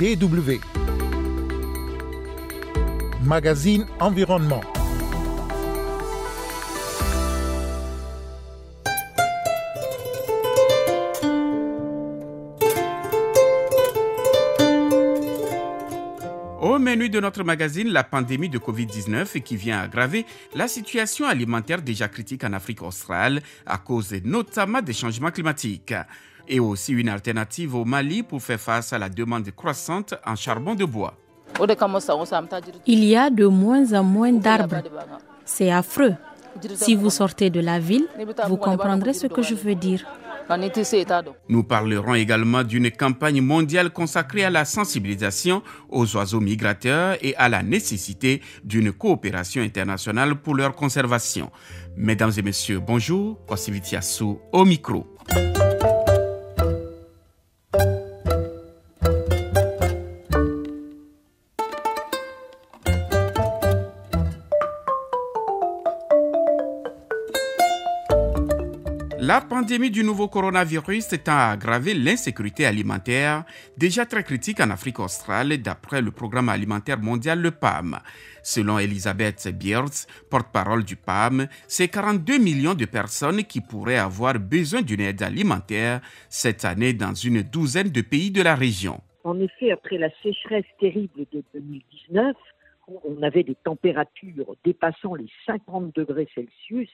DW. Magazine Environnement. Au menu de notre magazine, la pandémie de Covid-19 qui vient aggraver la situation alimentaire déjà critique en Afrique australe à cause notamment des changements climatiques. Et aussi une alternative au Mali pour faire face à la demande croissante en charbon de bois. Il y a de moins en moins d'arbres. C'est affreux. Si vous sortez de la ville, vous comprendrez ce que je veux dire. Nous parlerons également d'une campagne mondiale consacrée à la sensibilisation aux oiseaux migrateurs et à la nécessité d'une coopération internationale pour leur conservation. Mesdames et messieurs, bonjour. Osivitiasu au micro. La pandémie du nouveau coronavirus tend à aggraver l'insécurité alimentaire, déjà très critique en Afrique australe d'après le Programme alimentaire mondial, le PAM. Selon Elisabeth Biertz, porte-parole du PAM, c'est 42 millions de personnes qui pourraient avoir besoin d'une aide alimentaire cette année dans une douzaine de pays de la région. En effet, après la sécheresse terrible de 2019, où on avait des températures dépassant les 50 degrés Celsius,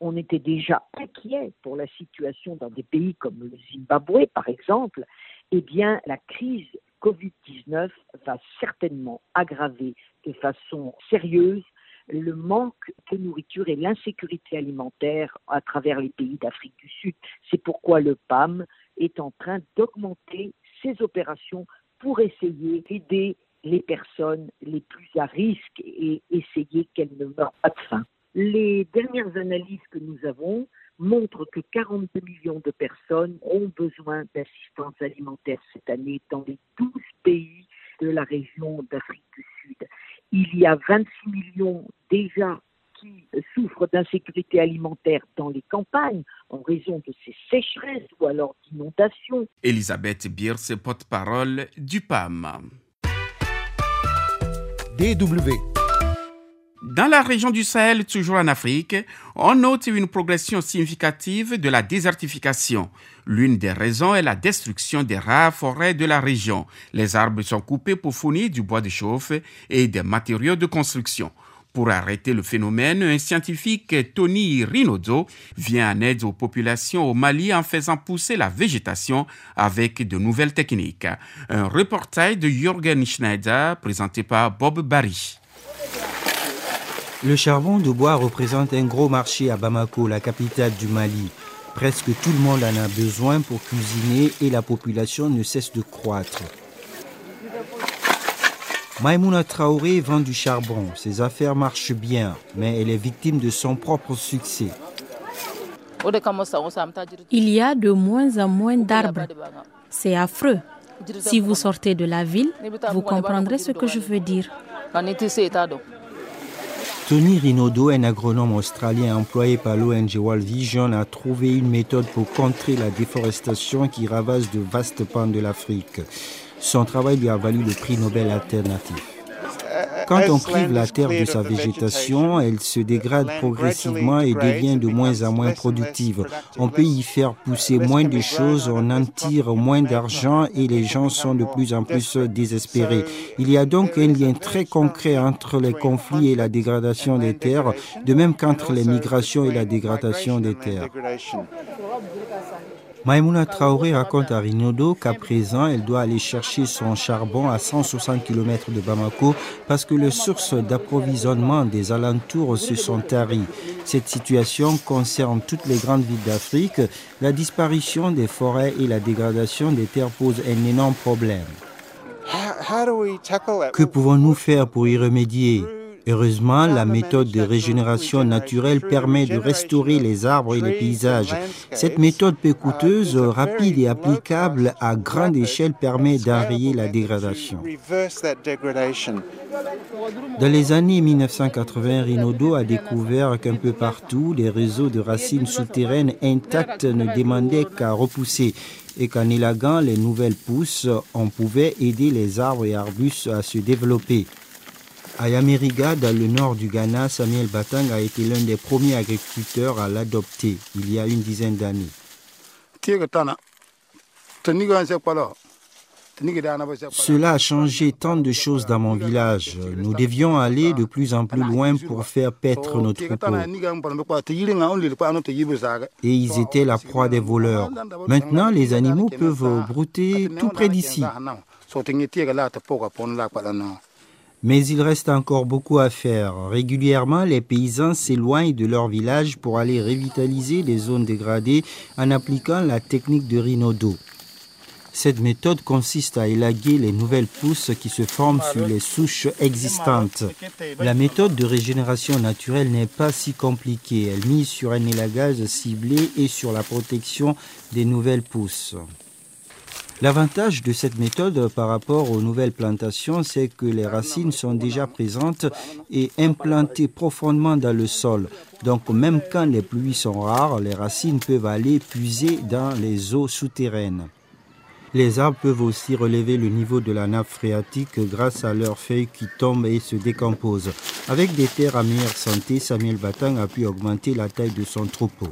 on était déjà inquiet pour la situation dans des pays comme le Zimbabwe, par exemple, eh bien, la crise Covid-19 va certainement aggraver de façon sérieuse le manque de nourriture et l'insécurité alimentaire à travers les pays d'Afrique du Sud. C'est pourquoi le PAM est en train d'augmenter ses opérations pour essayer d'aider les personnes les plus à risque et essayer qu'elles ne meurent pas de faim. Les dernières analyses que nous avons montrent que 42 millions de personnes ont besoin d'assistance alimentaire cette année dans les 12 pays de la région d'Afrique du Sud. Il y a 26 millions déjà qui souffrent d'insécurité alimentaire dans les campagnes en raison de ces sécheresses ou alors d'inondations. Elisabeth Bierce, porte-parole du PAM. DW. Dans la région du Sahel, toujours en Afrique, on note une progression significative de la désertification. L'une des raisons est la destruction des rares forêts de la région. Les arbres sont coupés pour fournir du bois de chauffe et des matériaux de construction. Pour arrêter le phénomène, un scientifique, Tony Rinodo, vient en aide aux populations au Mali en faisant pousser la végétation avec de nouvelles techniques. Un reportage de Jürgen Schneider présenté par Bob Barry. Le charbon de bois représente un gros marché à Bamako, la capitale du Mali. Presque tout le monde en a besoin pour cuisiner et la population ne cesse de croître. Maimouna Traoré vend du charbon. Ses affaires marchent bien, mais elle est victime de son propre succès. Il y a de moins en moins d'arbres. C'est affreux. Si vous sortez de la ville, vous comprendrez ce que je veux dire. Tony Rinodo, un agronome australien employé par l'ONG World Vision, a trouvé une méthode pour contrer la déforestation qui ravage de vastes pans de l'Afrique. Son travail lui a valu le prix Nobel alternatif. Quand on prive la terre de sa végétation, elle se dégrade progressivement et devient de moins en moins productive. On peut y faire pousser moins de choses, on en tire moins d'argent et les gens sont de plus en plus désespérés. Il y a donc un lien très concret entre les conflits et la dégradation des terres, de même qu'entre les migrations et la dégradation des terres. Maimouna Traoré raconte à Rinodo qu'à présent, elle doit aller chercher son charbon à 160 km de Bamako parce que les sources d'approvisionnement des alentours se sont taries. Cette situation concerne toutes les grandes villes d'Afrique. La disparition des forêts et la dégradation des terres posent un énorme problème. Que pouvons-nous faire pour y remédier? Heureusement, la méthode de régénération naturelle permet de restaurer les arbres et les paysages. Cette méthode peu coûteuse, rapide et applicable à grande échelle permet d'enrayer la dégradation. Dans les années 1980, Rinodo a découvert qu'un peu partout, les réseaux de racines souterraines intactes ne demandaient qu'à repousser. et qu'en élaguant les nouvelles pousses, on pouvait aider les arbres et arbustes à se développer. À Yameriga, dans le nord du Ghana, Samuel Batang a été l'un des premiers agriculteurs à l'adopter il y a une dizaine d'années. Cela a changé tant de choses dans mon village. Nous devions aller de plus en plus loin pour faire paître nos troupeaux. Et ils étaient la proie des voleurs. Maintenant, les animaux peuvent brouter tout près d'ici. Mais il reste encore beaucoup à faire. Régulièrement, les paysans s'éloignent de leur village pour aller revitaliser les zones dégradées en appliquant la technique de Rhinodo. Cette méthode consiste à élaguer les nouvelles pousses qui se forment sur les souches existantes. La méthode de régénération naturelle n'est pas si compliquée. Elle mise sur un élagage ciblé et sur la protection des nouvelles pousses. L'avantage de cette méthode par rapport aux nouvelles plantations, c'est que les racines sont déjà présentes et implantées profondément dans le sol. Donc même quand les pluies sont rares, les racines peuvent aller puiser dans les eaux souterraines. Les arbres peuvent aussi relever le niveau de la nappe phréatique grâce à leurs feuilles qui tombent et se décomposent. Avec des terres à meilleure santé, Samuel Batang a pu augmenter la taille de son troupeau.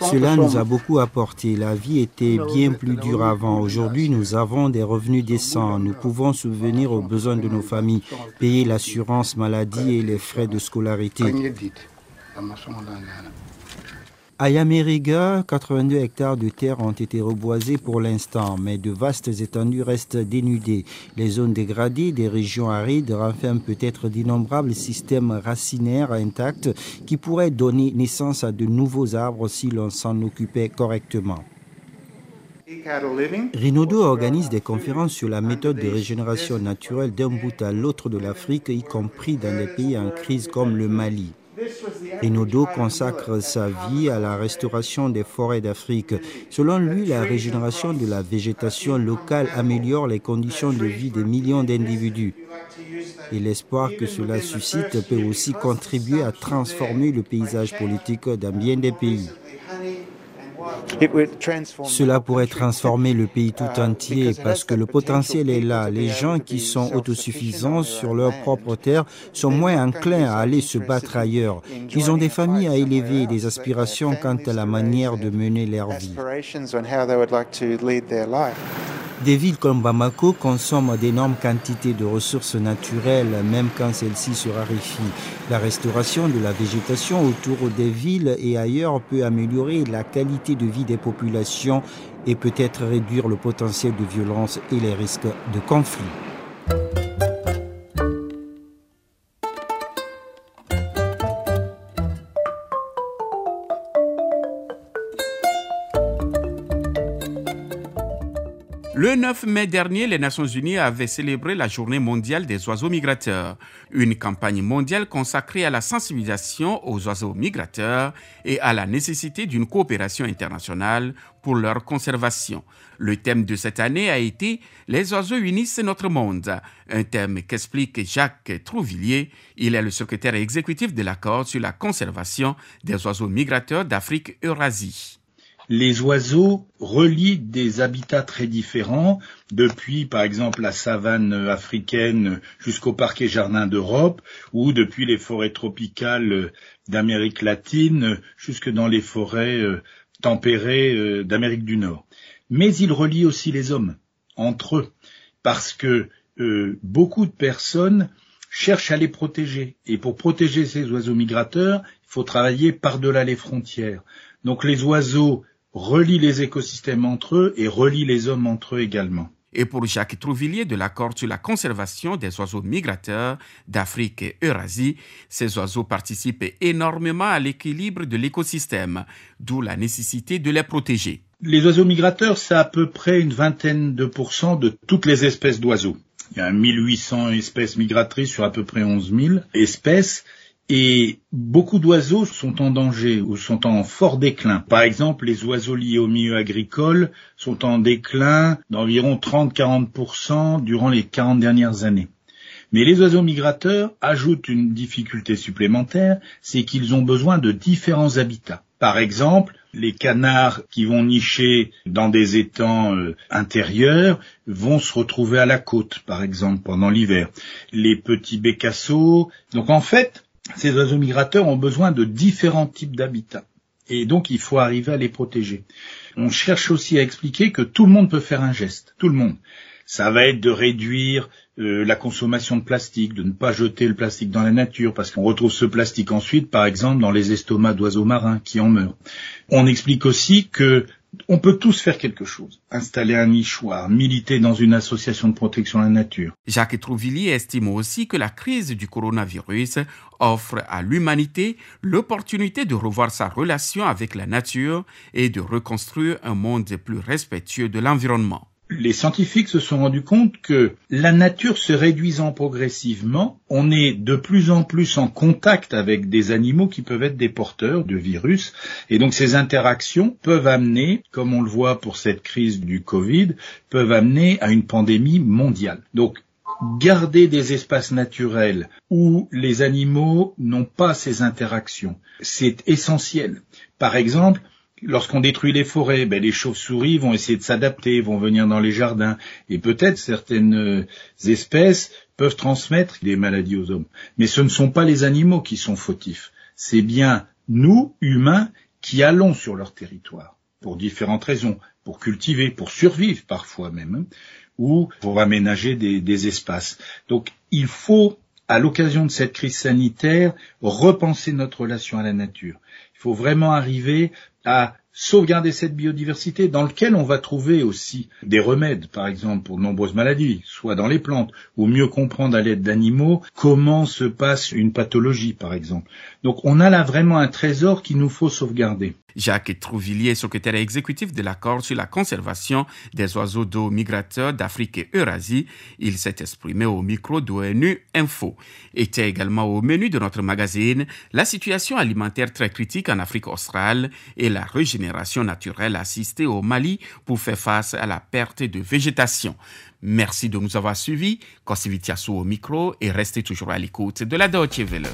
Cela nous a beaucoup apporté. La vie était bien plus dure avant. Aujourd'hui, nous avons des revenus décents. Nous pouvons subvenir aux besoins de nos familles, payer l'assurance maladie et les frais de scolarité. À Yameriga, 82 hectares de terre ont été reboisés pour l'instant, mais de vastes étendues restent dénudées. Les zones dégradées des régions arides renferment peut-être d'innombrables systèmes racinaires intacts qui pourraient donner naissance à de nouveaux arbres si l'on s'en occupait correctement. Rinodo organise des conférences sur la méthode de régénération naturelle d'un bout à l'autre de l'Afrique, y compris dans des pays en crise comme le Mali. Rinodo consacre sa vie à la restauration des forêts d'Afrique. Selon lui, la régénération de la végétation locale améliore les conditions de vie des millions d'individus. Et l'espoir que cela suscite peut aussi contribuer à transformer le paysage politique dans bien des pays. Cela pourrait transformer le pays tout uh, entier parce que le potentiel est là. Les gens qui sont autosuffisants sur leur propre terre sont moins enclins à aller se battre ailleurs. Ils ont des familles à élever et des aspirations quant à la manière de mener leur vie. Des villes comme Bamako consomment d'énormes quantités de ressources naturelles, même quand celles-ci se raréfient. La restauration de la végétation autour des villes et ailleurs peut améliorer la qualité de vie des populations et peut-être réduire le potentiel de violence et les risques de conflit. 9 mai dernier, les Nations Unies avaient célébré la journée mondiale des oiseaux migrateurs, une campagne mondiale consacrée à la sensibilisation aux oiseaux migrateurs et à la nécessité d'une coopération internationale pour leur conservation. Le thème de cette année a été Les oiseaux unissent notre monde, un thème qu'explique Jacques Trouvillier. Il est le secrétaire exécutif de l'accord sur la conservation des oiseaux migrateurs d'Afrique-Eurasie les oiseaux relient des habitats très différents, depuis par exemple la savane africaine jusqu'au parc et jardin d'Europe, ou depuis les forêts tropicales d'Amérique latine jusque dans les forêts euh, tempérées euh, d'Amérique du Nord. Mais ils relient aussi les hommes entre eux, parce que euh, beaucoup de personnes cherchent à les protéger. Et pour protéger ces oiseaux migrateurs, il faut travailler par-delà les frontières. Donc les oiseaux relie les écosystèmes entre eux et relie les hommes entre eux également. Et pour Jacques Trouvillier de l'accord sur la conservation des oiseaux migrateurs d'Afrique et Eurasie, ces oiseaux participent énormément à l'équilibre de l'écosystème, d'où la nécessité de les protéger. Les oiseaux migrateurs, c'est à peu près une vingtaine de pourcents de toutes les espèces d'oiseaux. Il y a 1800 espèces migratrices sur à peu près 11 000 espèces. Et beaucoup d'oiseaux sont en danger ou sont en fort déclin. Par exemple, les oiseaux liés au milieu agricole sont en déclin d'environ 30-40% durant les 40 dernières années. Mais les oiseaux migrateurs ajoutent une difficulté supplémentaire, c'est qu'ils ont besoin de différents habitats. Par exemple, Les canards qui vont nicher dans des étangs euh, intérieurs vont se retrouver à la côte, par exemple, pendant l'hiver. Les petits bécassos. Donc en fait, ces oiseaux migrateurs ont besoin de différents types d'habitats. Et donc il faut arriver à les protéger. On cherche aussi à expliquer que tout le monde peut faire un geste. Tout le monde. Ça va être de réduire euh, la consommation de plastique, de ne pas jeter le plastique dans la nature, parce qu'on retrouve ce plastique ensuite, par exemple, dans les estomacs d'oiseaux marins qui en meurent. On explique aussi que on peut tous faire quelque chose. Installer un nichoir, militer dans une association de protection de la nature. Jacques Trouvillier estime aussi que la crise du coronavirus offre à l'humanité l'opportunité de revoir sa relation avec la nature et de reconstruire un monde plus respectueux de l'environnement les scientifiques se sont rendus compte que la nature se réduisant progressivement, on est de plus en plus en contact avec des animaux qui peuvent être des porteurs de virus, et donc ces interactions peuvent amener, comme on le voit pour cette crise du Covid, peuvent amener à une pandémie mondiale. Donc garder des espaces naturels où les animaux n'ont pas ces interactions, c'est essentiel. Par exemple, lorsqu'on détruit les forêts, ben, les chauves-souris vont essayer de s'adapter, vont venir dans les jardins, et peut-être certaines euh, espèces peuvent transmettre des maladies aux hommes. Mais ce ne sont pas les animaux qui sont fautifs, c'est bien nous, humains, qui allons sur leur territoire, pour différentes raisons, pour cultiver, pour survivre parfois même, hein, ou pour aménager des, des espaces. Donc il faut à l'occasion de cette crise sanitaire, repenser notre relation à la nature. Il faut vraiment arriver à sauvegarder cette biodiversité dans lequel on va trouver aussi des remèdes, par exemple, pour de nombreuses maladies, soit dans les plantes, ou mieux comprendre à l'aide d'animaux comment se passe une pathologie, par exemple. Donc on a là vraiment un trésor qu'il nous faut sauvegarder. Jacques Trouvillier, secrétaire exécutif de l'accord sur la conservation des oiseaux d'eau migrateurs d'Afrique et Eurasie, il s'est exprimé au micro d'ONU Info. Était également au menu de notre magazine la situation alimentaire très critique en Afrique australe et la régénération naturelle assistée au Mali pour faire face à la perte de végétation. Merci de nous avoir suivis. Kosivitiasu au micro et restez toujours à l'écoute de la Deutsche Welle.